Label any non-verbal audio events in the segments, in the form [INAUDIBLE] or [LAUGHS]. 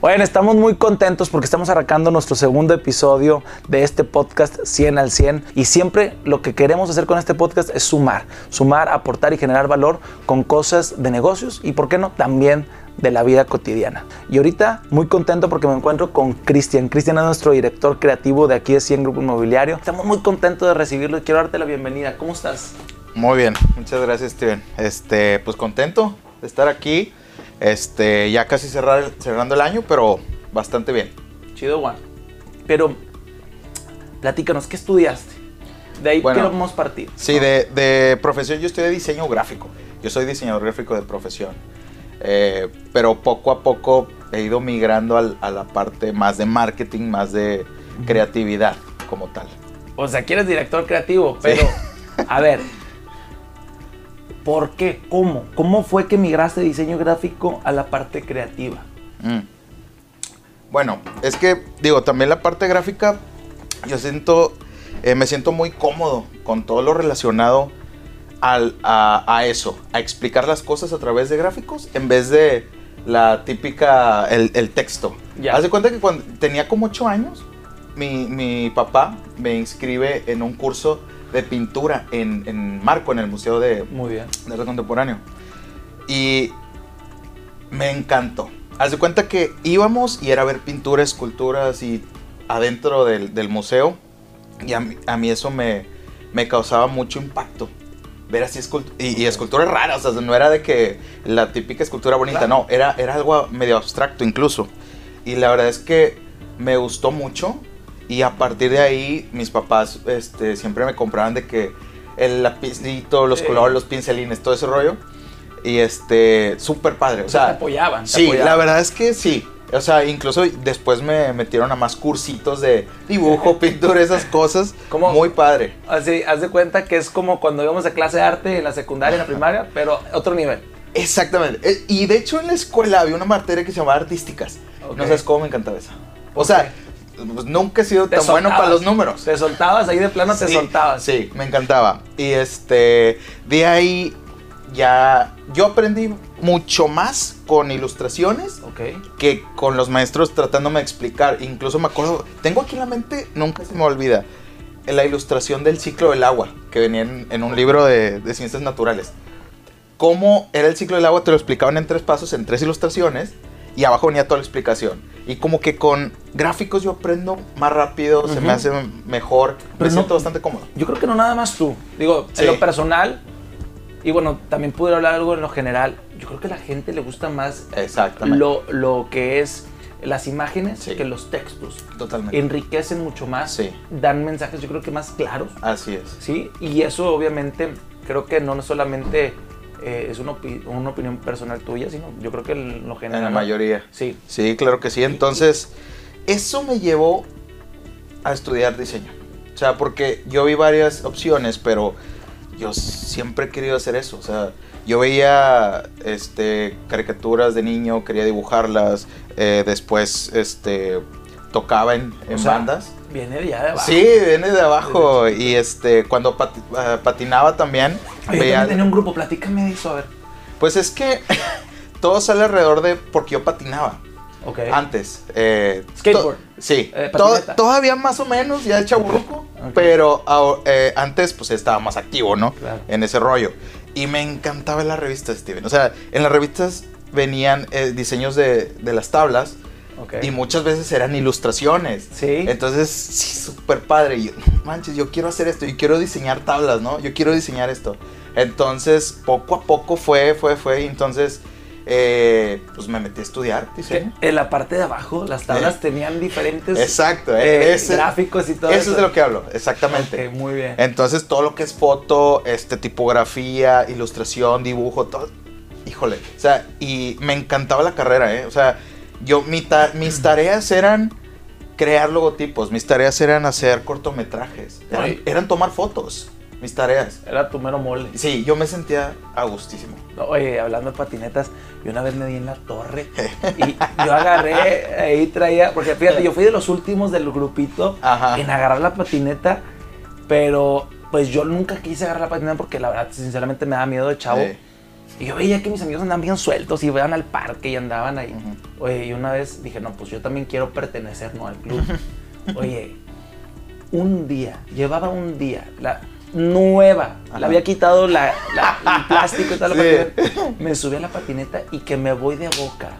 Oigan, estamos muy contentos porque estamos arrancando nuestro segundo episodio de este podcast 100 al 100 y siempre lo que queremos hacer con este podcast es sumar, sumar, aportar y generar valor con cosas de negocios y, ¿por qué no?, también de la vida cotidiana. Y ahorita muy contento porque me encuentro con Cristian. Cristian es nuestro director creativo de aquí de 100 Grupo Inmobiliario. Estamos muy contentos de recibirlo y quiero darte la bienvenida. ¿Cómo estás? Muy bien, muchas gracias Steven. Este, pues contento de estar aquí. Este, ya casi cerrar, cerrando el año, pero bastante bien. Chido, Juan. Pero platícanos, ¿qué estudiaste? De ahí Bueno, queremos partir. Sí, de, de profesión yo estudié diseño gráfico. Yo soy diseñador gráfico de profesión. Eh, pero poco a poco he ido migrando al- a la parte más de marketing, más de creatividad como tal. O sea, quieres director creativo, pero a ver, [LAUGHS] ¿por qué? ¿Cómo? ¿Cómo fue que migraste de diseño gráfico a la parte creativa? Mm. Bueno, es que, digo, también la parte gráfica, yo siento, eh, me siento muy cómodo con todo lo relacionado al- a, a eso, a explicar las cosas a través de gráficos en vez de la típica, el, el texto. Ya. Haz de cuenta que cuando tenía como 8 años, mi, mi papá me inscribe en un curso de pintura en, en Marco, en el Museo de, Muy bien. de arte contemporáneo. Y me encantó. Haz de cuenta que íbamos y era ver pinturas, esculturas y adentro del, del museo. Y a mí, a mí eso me, me causaba mucho impacto. Ver así esculturas. Y, y esculturas raras. O sea, no era de que la típica escultura bonita. Claro. No, era, era algo medio abstracto incluso. Y la verdad es que me gustó mucho. Y a partir de ahí, mis papás este, siempre me compraban de que el lapicito, los Sí. colores, los pincelines, todo ese rollo. Y este, súper padre. O O sea, te apoyaban. te sí, apoyaban. la verdad es que sí. O sea, incluso después me metieron a más cursitos de dibujo, [LAUGHS] pintura, esas cosas. ¿Cómo? Muy padre. Así, haz de cuenta que es como cuando íbamos a clase de arte en la secundaria, en la primaria, pero otro nivel. Exactamente. Eh, Y de hecho en la escuela había una materia que se llamaba artísticas. No sabes cómo me encantaba esa. O sea, pues, nunca he sido Te tan bueno para los números. Te soltabas ahí de plano, te soltabas. Sí, me encantaba. Y este, de ahí ya yo aprendí mucho más con ilustraciones Ok. que con los maestros tratándome de explicar. Incluso me acuerdo, tengo aquí en la mente, nunca se me olvida, la ilustración del ciclo del agua, que venía en, en un libro de, de ciencias naturales. Cómo era el ciclo del agua, te lo explicaban en tres pasos, en tres ilustraciones, y abajo venía toda la explicación. Y como que con gráficos yo aprendo más rápido, se me hace mejor, Pero me no- siento bastante cómodo. Yo creo que no nada más tú. Digo, Sí. en lo personal, y bueno, también pude hablar algo en lo general. Yo creo que a la gente le gusta más Exactamente. lo, lo que es las imágenes Sí. que los textos. Totalmente. Enriquecen mucho más, Sí. dan mensajes yo creo que más claros, Así es. ¿sí? Y eso obviamente creo que no solamente eh, es una, opi- una opinión personal tuya, sino yo creo que en lo general... En la mayoría. Sí. Sí, claro que sí. Entonces, eso me llevó a estudiar diseño. O sea, porque yo vi varias opciones, pero yo siempre he querido hacer eso. O sea, yo veía este, caricaturas de niño, quería dibujarlas. eh, después este, tocaba en, en O sea, bandas. Viene de allá de abajo. Sí, viene de abajo. Y este, cuando ah, patinaba también, Oye, yo también tenía un grupo, platícame de eso, a ver. Pues es que [LAUGHS] todo sale alrededor de porque yo patinaba. Ok. Antes. eh, Skateboard. to- sí. Eh, To- todavía más o menos, ya chaburruco. Ok. Pero eh, antes, pues estaba más activo, ¿no? Claro. En ese rollo. Y me encantaba las revistas, Steven. O sea, en las revistas venían eh, diseños de, de las tablas. Ok. Y muchas veces eran ilustraciones. Sí. Entonces, sí, súper padre. Y yo, manches, yo quiero hacer esto. Yo quiero diseñar tablas, ¿no? Yo quiero diseñar esto. Entonces, poco a poco fue, fue, fue. Entonces, eh, pues me metí a estudiar diseño. en la parte de abajo, las tablas Sí. tenían diferentes Exacto, eh, eh, ese- gráficos y todo Eso eso. es de lo que hablo, exactamente. Ok, muy bien. Entonces, todo lo que es foto, este, tipografía, ilustración, dibujo, todo. Híjole. O sea, y me encantaba la carrera, ¿eh? O sea, yo, mi ta- mis tareas eran crear logotipos, mis tareas eran hacer cortometrajes, eran, tomar fotos, mis tareas. Era tu mero mole. Sí, yo me sentía a gustísimo. Oye, hablando de patinetas, yo una vez me di en la torre [LAUGHS] y yo agarré, ahí traía, porque fíjate, yo fui de los últimos del grupito Ajá. en agarrar la patineta, pero pues yo nunca quise agarrar la patineta porque la verdad, sinceramente, me da miedo de chavo. Sí. Y yo veía que mis amigos andaban bien sueltos y iban al parque y andaban ahí. Oye, y una vez dije, no, pues yo también quiero pertenecer, ¿no? Al club. [LAUGHS] Oye, un día, llevaba un día, la nueva, le había quitado la, la- el [LAUGHS] plástico y tal, la Sí. patineta. me subí a la patineta y que me voy de boca,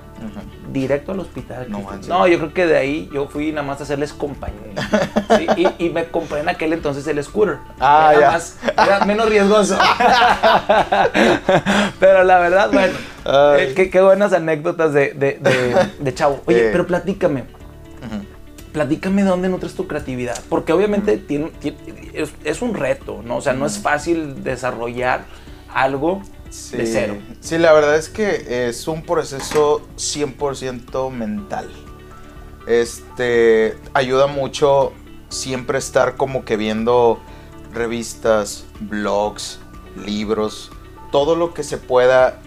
directo al hospital. No no, yo creo que de ahí yo fui nada más a hacerles compañía. [LAUGHS] Sí, y, y me compré en aquel entonces el scooter. Ah, era, ya. más, era menos riesgoso. [LAUGHS] pero la verdad, bueno, eh, qué, qué buenas anécdotas de, de, de- [LAUGHS] de chavo. Oye, Eh. pero platícame. Platícame de dónde nutres tu creatividad. Porque obviamente tiene, tiene- es, es un reto, ¿no? O sea, no es fácil desarrollar algo Sí. de cero. Sí, la verdad es que es un proceso 100% mental. Este ayuda mucho siempre estar como que viendo revistas, blogs, libros, todo lo que se pueda.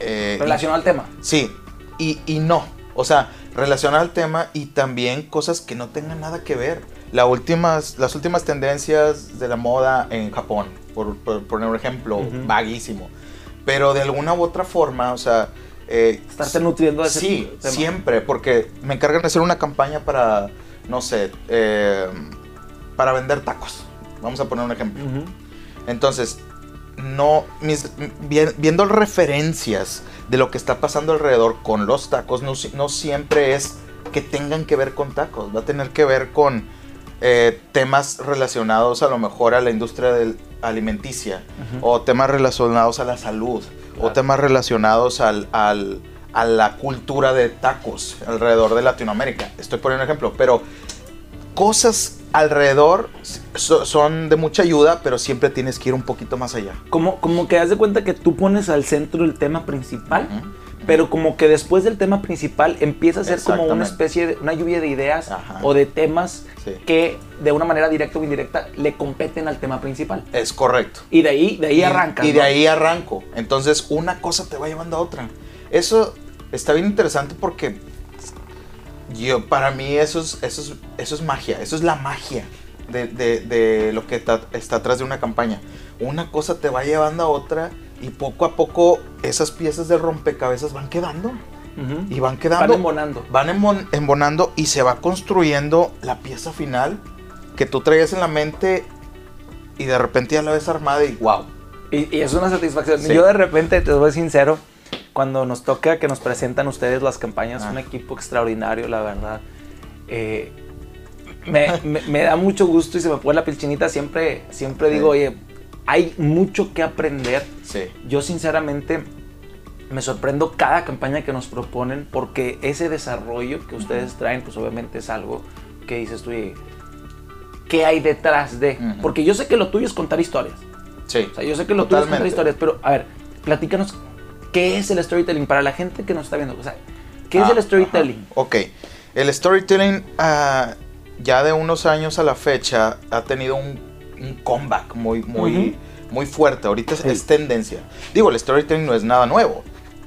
eh, Relacionado al tema. Sí, y, y no. O sea, relacionar al tema y también cosas que no tengan nada que ver. La últimas, las últimas tendencias de la moda en Japón, por, por poner un ejemplo, Ujú. vaguísimo. Pero de alguna u otra forma, o sea... eh, Estarte nutriendo de ese Sí, tema. siempre, porque me encargan de hacer una campaña para, no sé, eh, para vender tacos. Vamos a poner un ejemplo. Entonces, no, mis- vi- viendo referencias de lo que está pasando alrededor con los tacos, no siempre es que tengan que ver con tacos, va a tener que ver con eh, temas relacionados a lo mejor a la industria del- alimenticia, o temas relacionados a la salud, o temas relacionados al, al- a la cultura de tacos alrededor de Latinoamérica. Estoy poniendo un ejemplo, pero cosas alrededor so- son de mucha ayuda, pero siempre tienes que ir un poquito más allá. Como, como que haz de cuenta que tú pones al centro el tema principal. Pero como que después del tema principal empieza a ser como una especie de una lluvia de ideas Ajá. o de temas Sí. que de una manera directa o indirecta le competen al tema principal. Es correcto. Y de ahí, de ahí arranca. Y de ahí arranco. Entonces, una cosa te va llevando a otra. Eso está bien interesante porque yo, para mí eso es, eso es, eso es magia. Eso es la magia de, de- de lo que ta- está atrás de una campaña. Una cosa te va llevando a otra y poco a poco esas piezas de rompecabezas van quedando. Y van quedando. Van embonando. van embon- embonando y se va construyendo la pieza final que tú traías en la mente y de repente ya la ves armada y wow. Y, y es una satisfacción. Sí. Yo de repente, te voy sincero, cuando nos toca que nos presentan ustedes las campañas, Ah. un equipo extraordinario, la verdad. Eh, me, me- me da mucho gusto y se me pone la piel chinita. Siempre, siempre digo, oye, hay mucho que aprender. Sí. Yo sinceramente me sorprendo cada campaña que nos proponen porque ese desarrollo que ustedes traen, pues obviamente es algo que dices tú, "Oye, ¿qué hay detrás de? Ujú. Porque yo sé que lo tuyo es contar historias. Sí. O sea, yo sé que lo tuyo es contar historias, pero a ver, platícanos qué es el storytelling para la gente que nos está viendo. O sea, ¿qué es Ah, el storytelling? ajá. Ok. El storytelling ah, ya de unos años a la fecha ha tenido un, un comeback muy, muy, muy fuerte. Ahorita es, Sí. es tendencia. Digo, el storytelling no es nada nuevo.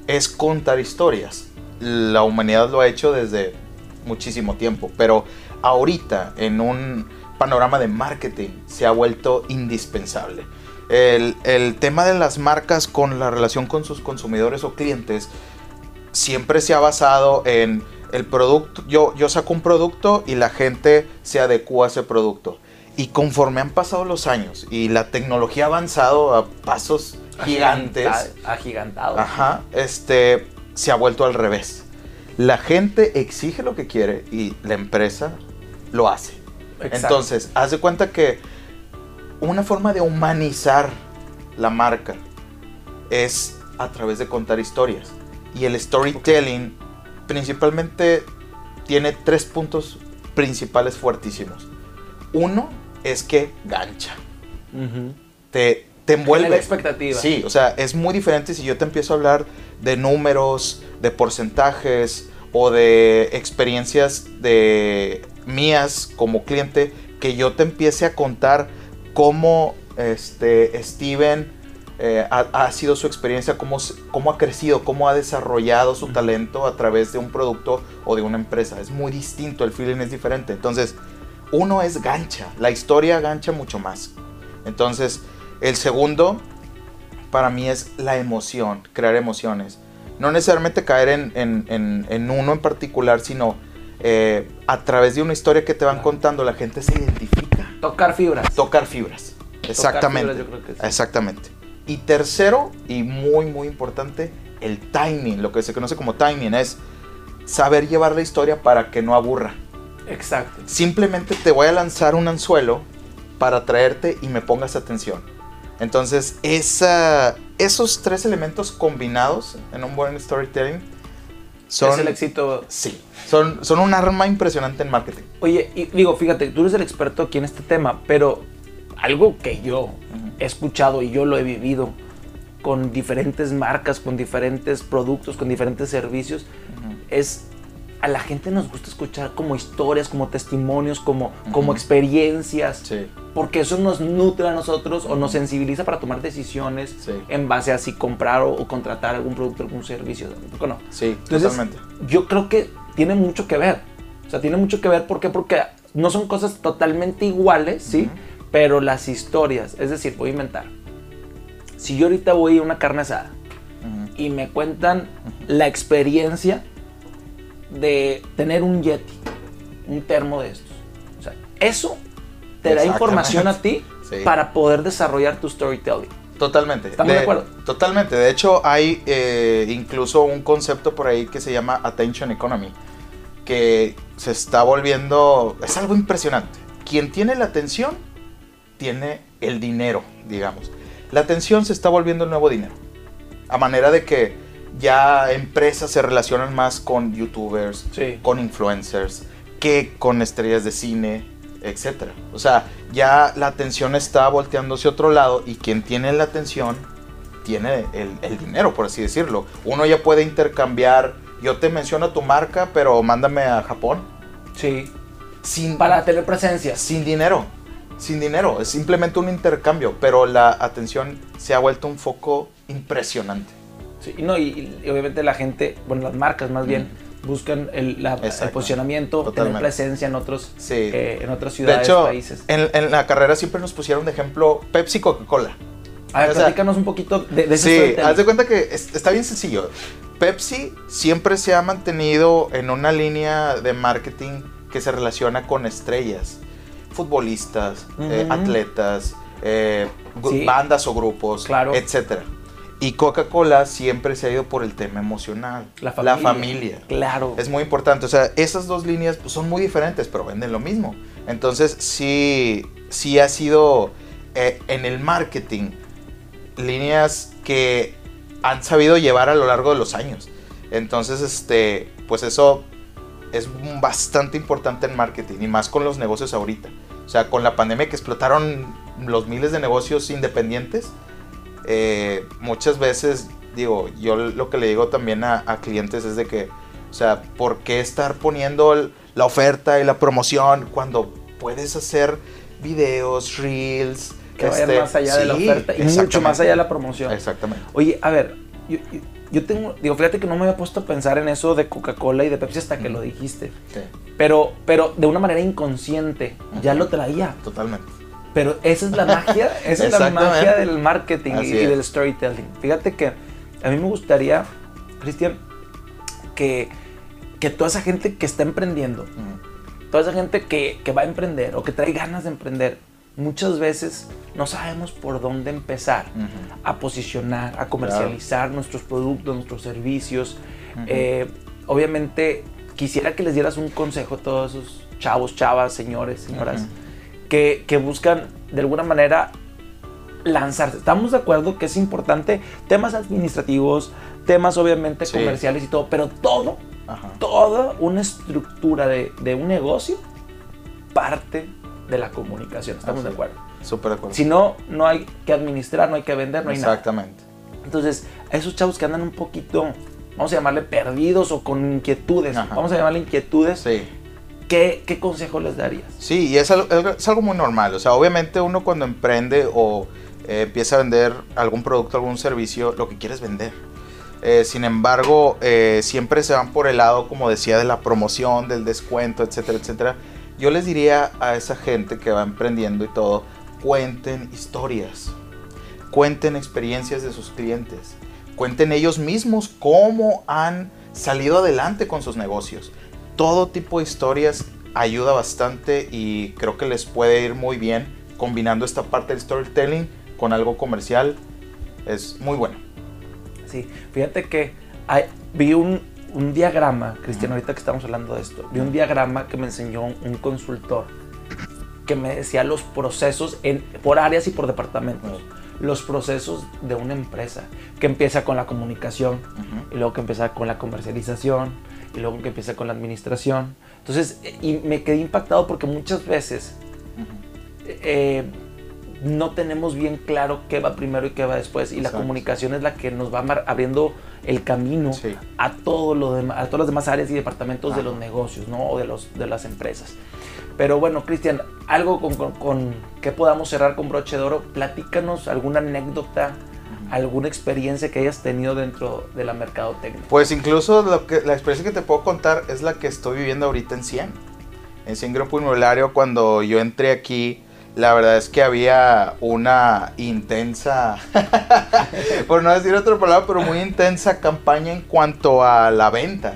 Es contar historias. La humanidad lo ha hecho desde muchísimo tiempo. Pero ahorita, en un panorama de marketing, se ha vuelto indispensable. El, el tema de las marcas con la relación con sus consumidores o clientes siempre se ha basado en el producto. Yo, yo saco un producto y la gente se adecua a ese producto. Y conforme han pasado los años y la tecnología ha avanzado a pasos gigantes, Agigantados. ajá, este, se ha vuelto al revés. La gente exige lo que quiere y la empresa lo hace. Exacto. Entonces, haz de cuenta que una forma de humanizar la marca es a través de contar historias. Y el storytelling principalmente tiene tres puntos principales fuertísimos. Uno es que gancha, te, te envuelve. Genera expectativa. Sí, o sea, es muy diferente si yo te empiezo a hablar de números, de porcentajes o de experiencias de mías como cliente, que yo te empiece a contar cómo este, Steven eh, ha, ha sido su experiencia, cómo, cómo ha crecido, cómo ha desarrollado su talento a través de un producto o de una empresa. Es muy distinto, el feeling es diferente. Entonces, uno es gancha, la historia gancha mucho más. Entonces, el segundo para mí es la emoción, crear emociones. No necesariamente caer en, en- en- en uno en particular, sino eh, a través de una historia que te van contando, la gente se identifica. Tocar fibras. Tocar fibras. Exactamente. fibras, yo creo que sí. Exactamente. Y tercero, y muy, muy importante, el timing. Lo que se conoce como timing es saber llevar la historia para que no aburra. Exacto. Simplemente te voy a lanzar un anzuelo para traerte y me pongas atención. Entonces, esa, esos tres elementos combinados en un buen storytelling son, es el éxito. sí, son, son un arma impresionante en marketing. Oye, y digo, fíjate, tú eres el experto aquí en este tema, pero algo que yo he escuchado y yo lo he vivido con diferentes marcas, con diferentes productos, con diferentes servicios, es a la gente nos gusta escuchar como historias, como testimonios, como, como experiencias, Sí. porque eso nos nutre a nosotros o nos sensibiliza para tomar decisiones Sí. en base a si comprar o, o contratar algún producto, algún servicio. ¿por qué no? Sí, Entonces, totalmente. yo creo que tiene mucho que ver. O sea, tiene mucho que ver, ¿por qué? Porque no son cosas totalmente iguales, ¿sí? Pero las historias, es decir, voy a inventar. Si yo ahorita voy a una carne asada y me cuentan la experiencia de tener un Yeti, un termo de estos. O sea, eso te da información a ti [LAUGHS] Sí. para poder desarrollar tu storytelling. Totalmente. ¿Estamos de acuerdo? Totalmente. De hecho, hay eh, incluso un concepto por ahí que se llama Attention Economy, que se está volviendo, es algo impresionante. Quien tiene la atención, tiene el dinero, digamos. La atención se está volviendo el nuevo dinero. A manera de que ya empresas se relacionan más con youtubers, Sí. con influencers, que con estrellas de cine, etcétera. O sea, ya la atención está volteándose a otro lado y quien tiene la atención tiene el, el dinero, por así decirlo. Uno ya puede intercambiar, yo te menciono tu marca, pero mándame a Japón. Sí. Sin, Para tener presencia. sin dinero. Sin dinero. Es simplemente un intercambio, pero la atención se ha vuelto un foco impresionante. Sí, y no, y, y obviamente la gente, bueno, las marcas más bien, buscan el, la- el Exacto. posicionamiento, tener Totalmente. presencia en otros, Sí. eh, en otras De ciudades, hecho, países. en, en la carrera siempre nos pusieron de ejemplo Pepsi Coca-Cola. A ver, o sea, platícanos un poquito de, de Sí, haz de cuenta que es- está bien sencillo. Pepsi siempre se ha mantenido en una línea de marketing que se relaciona con estrellas, futbolistas, eh, atletas, eh, Sí. bandas o grupos, Claro. etcétera. Y Coca-Cola siempre se ha ido por el tema emocional, La familia. familia. Claro. Es muy importante. O sea, esas dos líneas pues, son muy diferentes, pero venden lo mismo. Entonces, sí, sí ha sido eh, en el marketing líneas que han sabido llevar a lo largo de los años. Entonces, este, pues eso es bastante importante en marketing y más con los negocios ahorita. O sea, con la pandemia que explotaron los miles de negocios independientes, eh, muchas veces, digo, yo lo que le digo también a, a clientes es de que, o sea, ¿por qué estar poniendo el- la oferta y la promoción cuando puedes hacer videos, reels? que vayan este, más allá de la oferta y mucho más allá de la promoción. Exactamente. Oye, a ver, yo, yo- yo tengo, digo, fíjate que no me había puesto a pensar en eso de Coca-Cola y de Pepsi hasta que lo dijiste. Sí, Pero, pero de una manera inconsciente, ya lo traía. totalmente. Pero esa es la magia, [LAUGHS] esa es la magia del marketing y, Así y es. del storytelling. Fíjate que a mí me gustaría, Cristian, que, que toda esa gente que está emprendiendo, Ujú. toda esa gente que, que va a emprender o que trae ganas de emprender, muchas veces no sabemos por dónde empezar a posicionar, a comercializar nuestros productos, nuestros servicios. Eh, obviamente, quisiera que les dieras un consejo a todos esos chavos, chavas, señores, señoras. Que, que buscan de alguna manera lanzarse. Estamos de acuerdo que es importante temas administrativos, temas obviamente Sí. comerciales y todo, pero todo, Ajá. toda una estructura de, de un negocio parte de la comunicación. Estamos Así de acuerdo. Súper de acuerdo. Si no, no hay que administrar, no hay que vender, no hay nada. Exactamente. Entonces, a esos chavos que andan un poquito, vamos a llamarle perdidos o con inquietudes, Ajá. vamos a llamarle inquietudes, Sí. ¿Qué, ¿qué consejo les darías? Sí, y es algo, es algo muy normal. O sea, obviamente uno cuando emprende o eh, empieza a vender algún producto, algún servicio, lo que quiere es vender. Eh, sin embargo, eh, siempre se van por el lado, como decía, de la promoción, del descuento, etcétera, etcétera. Yo les diría a esa gente que va emprendiendo y todo, cuenten historias. cuenten experiencias de sus clientes, cuenten ellos mismos cómo han salido adelante con sus negocios. Todo tipo de historias ayuda bastante y creo que les puede ir muy bien combinando esta parte del storytelling con algo comercial. Es muy bueno. Sí, fíjate que vi un, diagrama, Cristian, ahorita que estamos hablando de esto, vi un diagrama que me enseñó un consultor que me decía los procesos en, por áreas y por departamentos. Los procesos de una empresa, que empieza con la comunicación, y luego que empieza con la comercialización, y luego que empieza con la administración. Entonces, y me quedé impactado porque muchas veces eh, no tenemos bien claro qué va primero y qué va después, y la comunicación es la que nos va abriendo el camino a, todo lo a todas las demás áreas y departamentos de los negocios, ¿no? O de, los, de las empresas. Pero bueno, Cristian, algo con, que podamos cerrar con broche de oro, platícanos alguna anécdota, alguna experiencia que hayas tenido dentro de la mercadotecnia. Pues incluso lo que, la experiencia que te puedo contar es la que estoy viviendo ahorita en 100. En 100 Grupo Inmobiliario, cuando yo entré aquí, la verdad es que había una intensa, [LAUGHS] por no decir otra palabra, pero muy intensa campaña en cuanto a la venta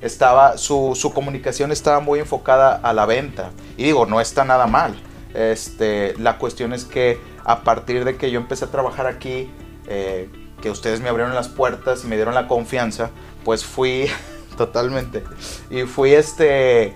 estaba, su, su, comunicación estaba muy enfocada a la venta. Y digo, no está nada mal. Este, la cuestión es que a partir de que yo empecé a trabajar aquí, eh, que ustedes me abrieron las puertas y me dieron la confianza, pues fui [LAUGHS] totalmente. Y fui este,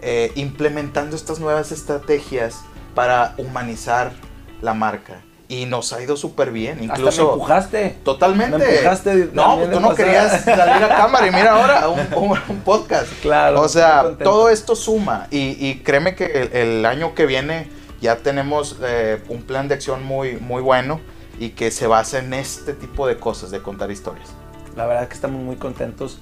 eh, implementando estas nuevas estrategias para humanizar la marca y nos ha ido súper bien. Incluso. Hasta me empujaste. Totalmente. Me empujaste. No, tú no querías salir a cámara y mira ahora un, [LAUGHS] podcast. Claro. O sea, todo esto suma y, créeme que el, año que viene ya tenemos eh, un plan de acción muy, muy bueno y que se basa en este tipo de cosas, de contar historias. La verdad que estamos muy contentos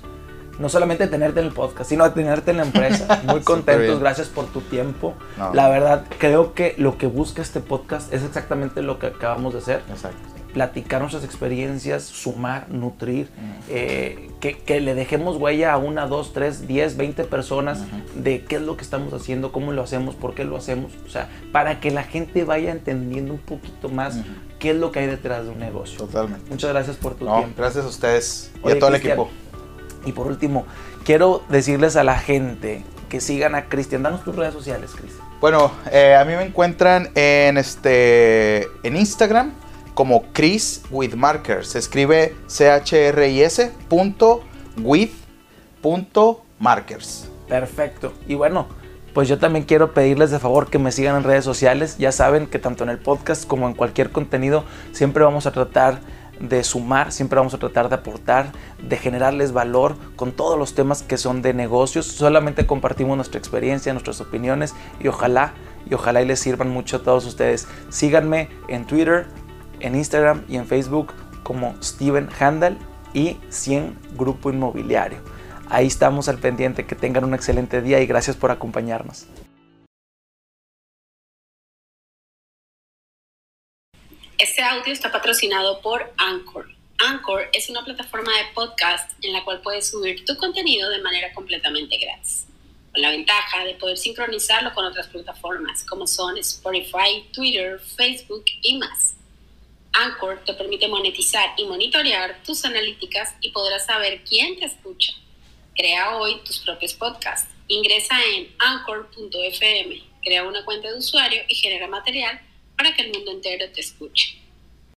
no solamente tenerte en el podcast, sino tenerte en la empresa. [LAUGHS] Muy contentos, gracias por tu tiempo. La verdad, creo que lo que busca este podcast es exactamente lo que acabamos de hacer. Exacto. Platicar nuestras experiencias, sumar, nutrir, eh, que, le dejemos huella a una, dos, tres, diez, veinte personas de qué es lo que estamos haciendo, cómo lo hacemos, por qué lo hacemos. O sea, para que la gente vaya entendiendo un poquito más qué es lo que hay detrás de un negocio. Totalmente. Muchas gracias por tu tiempo. Gracias a ustedes y a todo el equipo. Y por último, quiero decirles a la gente que sigan a Cristian. Danos tus redes sociales, Cristian. Bueno, eh, a mí me encuentran en, este, en Instagram como Chris with Markers. Se escribe C-H-R-I-S punto with punto markers. Perfecto. Y bueno, pues yo también quiero pedirles de favor que me sigan en redes sociales. Ya saben que tanto en el podcast como en cualquier contenido siempre vamos a tratar de sumar, siempre vamos a tratar de aportar, de generarles valor con todos los temas que son de negocios. Solamente compartimos nuestra experiencia, nuestras opiniones y ojalá, y ojalá y les sirvan mucho a todos ustedes. Síganme en Twitter, en Instagram y en Facebook como Steven Handel y 100 Grupo Inmobiliario. Ahí estamos al pendiente, que tengan un excelente día y gracias por acompañarnos. Este audio está patrocinado por Anchor. Anchor es una plataforma de podcast en la cual puedes subir tu contenido de manera completamente gratis, con la ventaja de poder sincronizarlo con otras plataformas como son Spotify, Twitter, Facebook y más. Anchor te permite monetizar y monitorear tus analíticas y podrás saber quién te escucha. Crea hoy tus propios podcasts. Ingresa en anchor.fm, crea una cuenta de usuario y genera material para que el mundo entero te escuche.